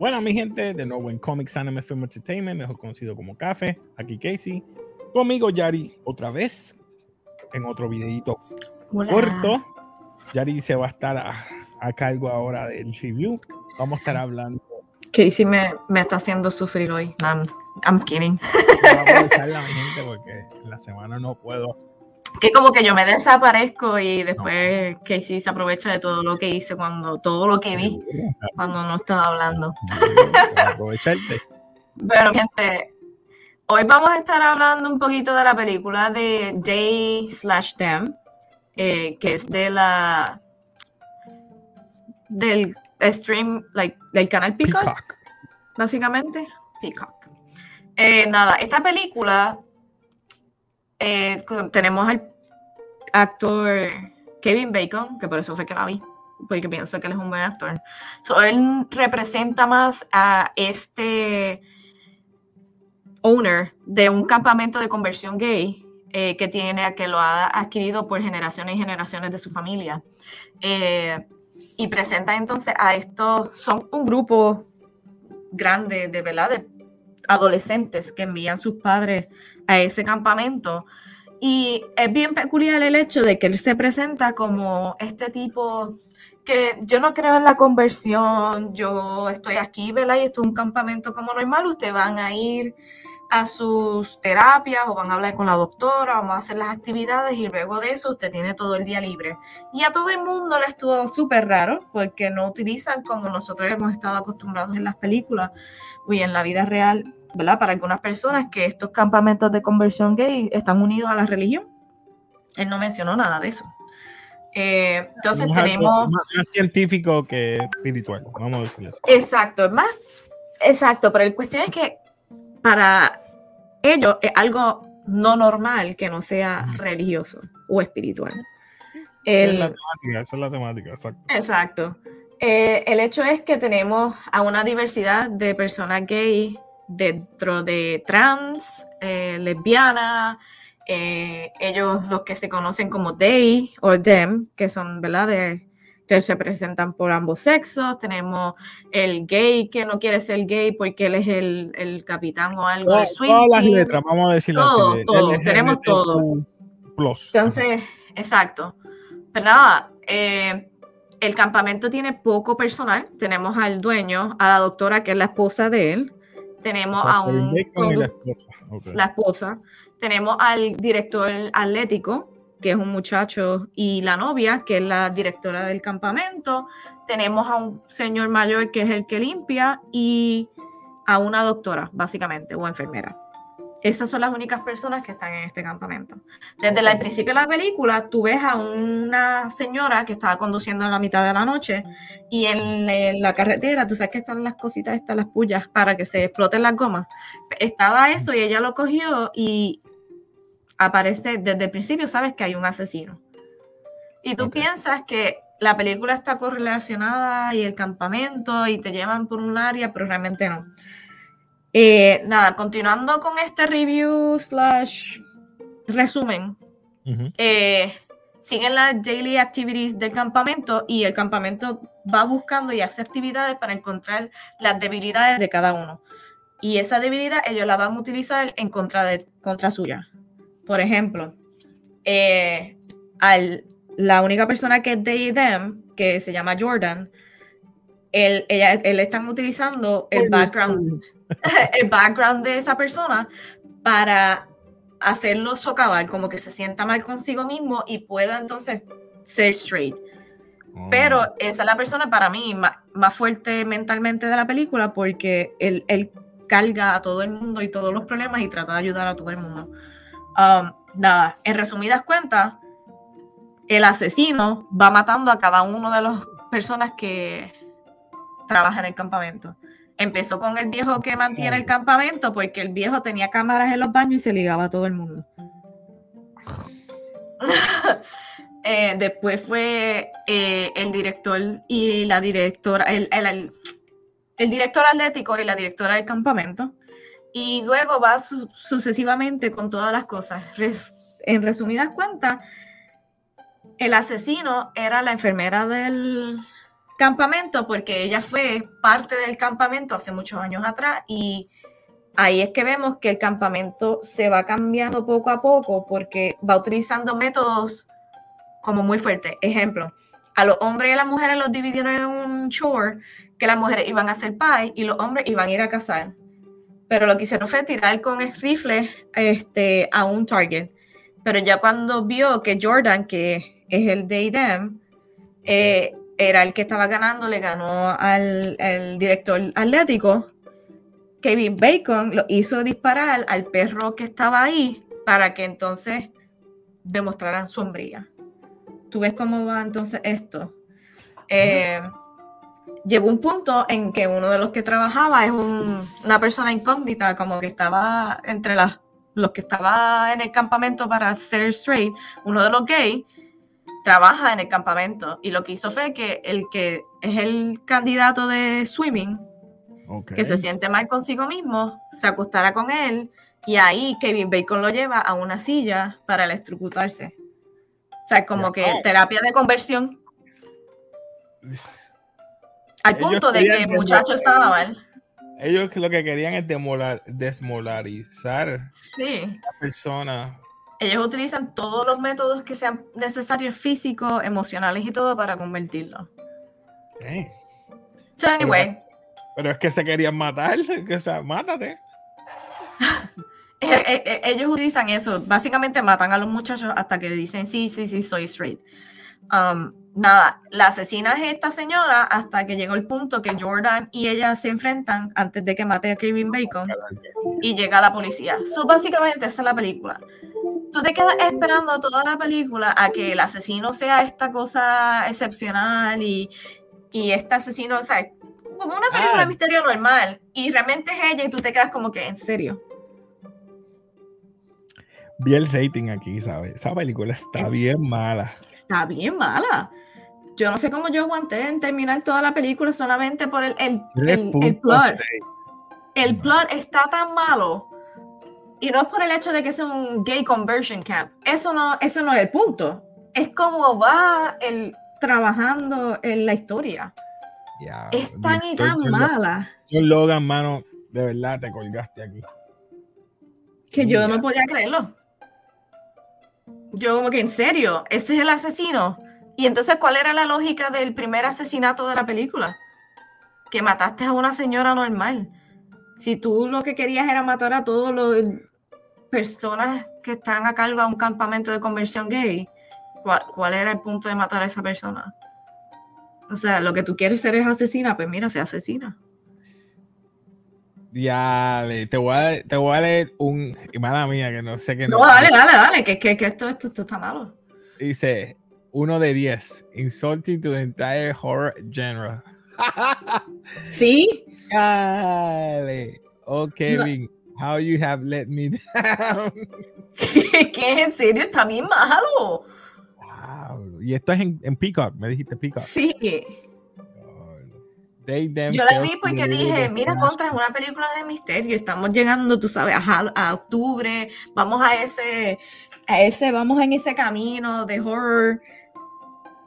nada, mi gente, de nuevo en Comics Anime Film Entertainment, mejor conocido como Café. Aquí Casey. Conmigo Yari, otra vez, en otro videito corto. Yari se va a estar a, cargo ahora del review. Vamos a estar hablando. Casey me, me está haciendo sufrir hoy. I'm, I'm kidding. Vamos a la gente porque la semana no puedo que como que yo me desaparezco y después Casey se aprovecha de todo lo que hice cuando, todo lo que vi cuando no estaba hablando. Aprovecharte. Pero gente, hoy vamos a estar hablando un poquito de la película de Day slash Them, eh, que es de la del stream, like, del canal Peacock, básicamente. Peacock. Eh, nada, esta película eh, tenemos al actor Kevin Bacon, que por eso fue que la vi, porque pienso que él es un buen actor. él representa más a este owner de un campamento de conversión gay eh, que tiene, que lo ha adquirido por generaciones y generaciones de su familia. Eh, y presenta entonces a estos, son un grupo grande de, ¿verdad? de adolescentes que envían sus padres a ese campamento. Y es bien peculiar el hecho de que él se presenta como este tipo que yo no creo en la conversión, yo estoy aquí, ¿verdad? Y esto es un campamento como normal, ustedes van a ir a sus terapias o van a hablar con la doctora, vamos a hacer las actividades y luego de eso usted tiene todo el día libre. Y a todo el mundo le estuvo súper raro porque no utilizan como nosotros hemos estado acostumbrados en las películas y en la vida real ¿verdad? Para algunas personas que estos campamentos de conversión gay están unidos a la religión. Él no mencionó nada de eso. Eh, entonces tenemos... Más, científico que espiritual, vamos a decirlo así. Exacto, es más... Exacto, pero la cuestión es que para ellos es algo no normal que no sea religioso o espiritual. es la temática, esa es la temática, exacto. Exacto. Eh, el hecho es que tenemos a una diversidad de personas gay dentro de trans, eh, lesbiana, eh, ellos los que se conocen como they o them, que son, ¿verdad? De, que se presentan por ambos sexos. Tenemos el gay que no quiere ser gay porque él es el, el capitán o algo de swing. Todas las letras, vamos a decirlo todo, Todo, tenemos todo. Entonces, exacto. Pero nada, eh, el campamento tiene poco personal. Tenemos al dueño, a la doctora que es la esposa de él, tenemos a un... La esposa. Tenemos al director atlético, que es un muchacho, y la novia, que es la directora del campamento. Tenemos a un señor mayor, que es el que limpia, y a una doctora, básicamente, o enfermera. Esas son las únicas personas que están en este campamento. Desde el principio de la película, tú ves a una señora que estaba conduciendo en la mitad de la noche y en, la carretera, tú sabes que están las cositas, están las pullas para que se exploten las gomas. Estaba eso y ella lo cogió y aparece desde el principio, sabes que hay un asesino. Y tú piensas que la película está correlacionada y el campamento y te llevan por un área, pero realmente no. Eh, nada, continuando con este review slash resumen, eh, siguen las daily activities del campamento y el campamento va buscando y hace actividades para encontrar las debilidades de cada uno. Y esa debilidad ellos la van a utilizar en contra, de, contra suya. Por ejemplo, eh, al, la única persona que es de them, que se llama Jordan, él, ella, él están utilizando el background el background de esa persona para hacerlo socavar, como que se sienta mal consigo mismo y pueda entonces ser straight. Oh. Pero esa es la persona para mí más, fuerte mentalmente de la película porque él, él, carga a todo el mundo y todos los problemas y trata de ayudar a todo el mundo. Um, nada, en resumidas cuentas, el asesino va matando a cada uno de las personas que trabajan en el campamento. Empezó con el viejo que mantiene el campamento porque el viejo tenía cámaras en los baños y se ligaba a todo el mundo. Eh, después fue eh, el director y la directora, el, director atlético y la directora del campamento. Y luego va sucesivamente con todas las cosas. en resumidas cuentas, el asesino era la enfermera del, campamento porque ella fue parte del campamento hace muchos años atrás y ahí es que vemos que el campamento se va cambiando poco a poco porque va utilizando métodos como muy fuertes. Ejemplo, a los hombres y a las mujeres los dividieron en un chore que las mujeres iban a hacer pie y los hombres iban a ir a cazar. Pero lo que hicieron fue tirar con el rifle este, a un target. Pero ya cuando vio que Jordan, que es el de IDEM, eh, era el que estaba ganando, le ganó al, director atlético, Kevin Bacon lo hizo disparar al perro que estaba ahí para que entonces demostraran sombría. ¿Tú ves cómo va entonces esto? Eh, llegó un punto en que uno de los que trabajaba es una persona incógnita, como que estaba entre las, los que estaba en el campamento para ser straight, uno de los gays, trabaja en el campamento y lo que hizo fue que el que es el candidato de swimming, que se siente mal consigo mismo, se acostara con él y ahí Kevin Bacon lo lleva a una silla para electrocutarse. O sea, como que terapia de conversión. Al punto de que el muchacho estaba mal. Ellos lo que querían es desmolarizar a la persona ellos utilizan todos los métodos que sean necesarios, físicos, emocionales y todo, para convertirlo. So, anyway. Pero, es que se querían matar, que sea, mátate. Eh, eh, eh, ellos utilizan eso, básicamente matan a los muchachos hasta que dicen sí, sí, sí, soy straight. Um, nada, la asesina es esta señora hasta que llegó el punto que Jordan y ella se enfrentan antes de que mate a Kevin Bacon y llega la policía. So, básicamente esa es la película tú te quedas esperando toda la película a que el asesino sea esta cosa excepcional y, y este asesino, o sea, como una película de ah. misterio normal, y realmente es ella y tú te quedas como que, ¿en serio? Vi el rating aquí, ¿sabes? Esa película está bien mala. Está bien mala. Yo no sé cómo yo aguanté en terminar toda la película solamente por el, el, el, el plot. El plot está tan malo y no es por el hecho de que es un gay conversion camp. Eso no, eso no es el punto. Es como va el trabajando en la historia. es tan y tan mala. Yo Logan, mano, de verdad te colgaste aquí. Que yo no podía creerlo. Yo como que en serio, ese es el asesino. Y entonces, ¿cuál era la lógica del primer asesinato de la película? Que mataste a una señora normal. Si tú lo que querías era matar a todos los personas que están a cargo de un campamento de conversión gay, ¿cuál, era el punto de matar a esa persona? O sea, lo que tú quieres ser es asesina, pues mira, se asesina. Ya, te voy, a, te voy a leer un. Y mala mía, que no sé qué. No, dale, dale, dale, que, que, que esto, esto, esto, está malo. Dice: uno de 10. Insulting to the entire horror genre. ¿Sí? Dale. Oh, Kevin. How you have let me down. ¿Qué? ¿En serio? Está bien malo. Wow. Y esto es en, en Peacock, me dijiste Peacock. Sí. Yo la vi porque dije, mira, contra es una película de misterio, estamos llegando, tú sabes, a, a, octubre, vamos a ese, a ese, vamos en ese camino de horror.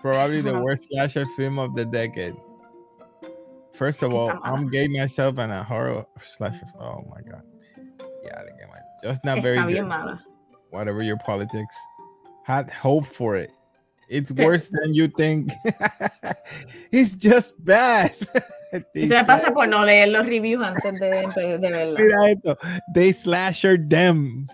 Probably the worst slasher film of the decade. First of all, I'm gay myself and a horror slasher. Oh my god. Just not very good. Whatever your politics. Had hope for it. It's worse than you think. It's just bad. Se me pasa por no leer los reviews antes de, de, de verla. Mira esto. They slasher them.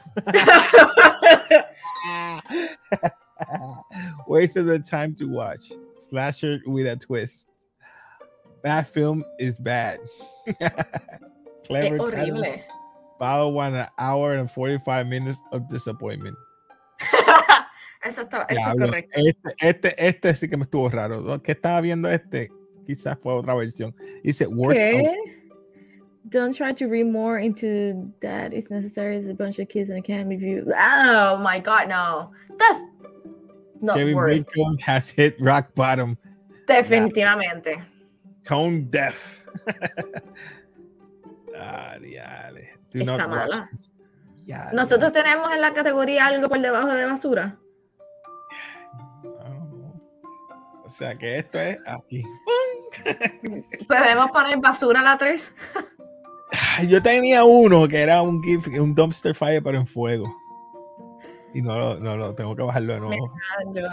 Wasted the time to watch. Slasher with a twist. Bad film is bad. Clever. Es horrible. Title. Battle one an hour and 45 minutes of disappointment. eso está, eso es correcto. Este, este, este sí que me estuvo raro. ¿Qué estaba viendo este? Quizás fue otra versión. Dice, work. Don't try to read more into that. It's necessary as a bunch of kids in a camp review. Oh my god, no. That's not Kevin worth. Bacon has hit rock bottom. Definitivamente. Yeah. Tone deaf. ah, diale. Está mala. Nosotros tenemos en la categoría algo por debajo de basura. O sea que esto es aquí. ¿Podemos poner basura a la 3? Yo tenía uno que era un, un dumpster fire, pero en fuego. Y no lo, no lo tengo que bajarlo de nuevo. Yo...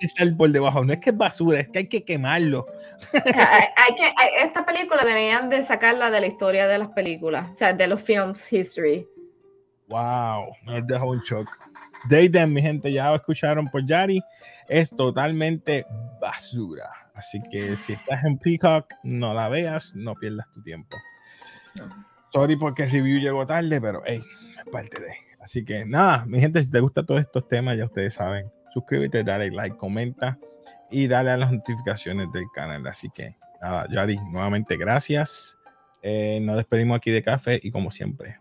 estar por debajo. No es que es basura, es que hay que quemarlo. hay, que, esta película deberían de sacarla de la historia de las películas, o sea, de los films history. Wow, me dejó un shock. Dayden, mi gente, ya lo escucharon por Yari, es totalmente basura. Así que si estás en Peacock, no la veas, no pierdas tu tiempo. Sorry porque el review llegó tarde, pero hey, es parte de. Así que nada, mi gente, si te gustan todos estos temas, ya ustedes saben, suscríbete, dale like, comenta y dale a las notificaciones del canal. Así que nada, Yari, nuevamente gracias. Eh, nos despedimos aquí de café y como siempre.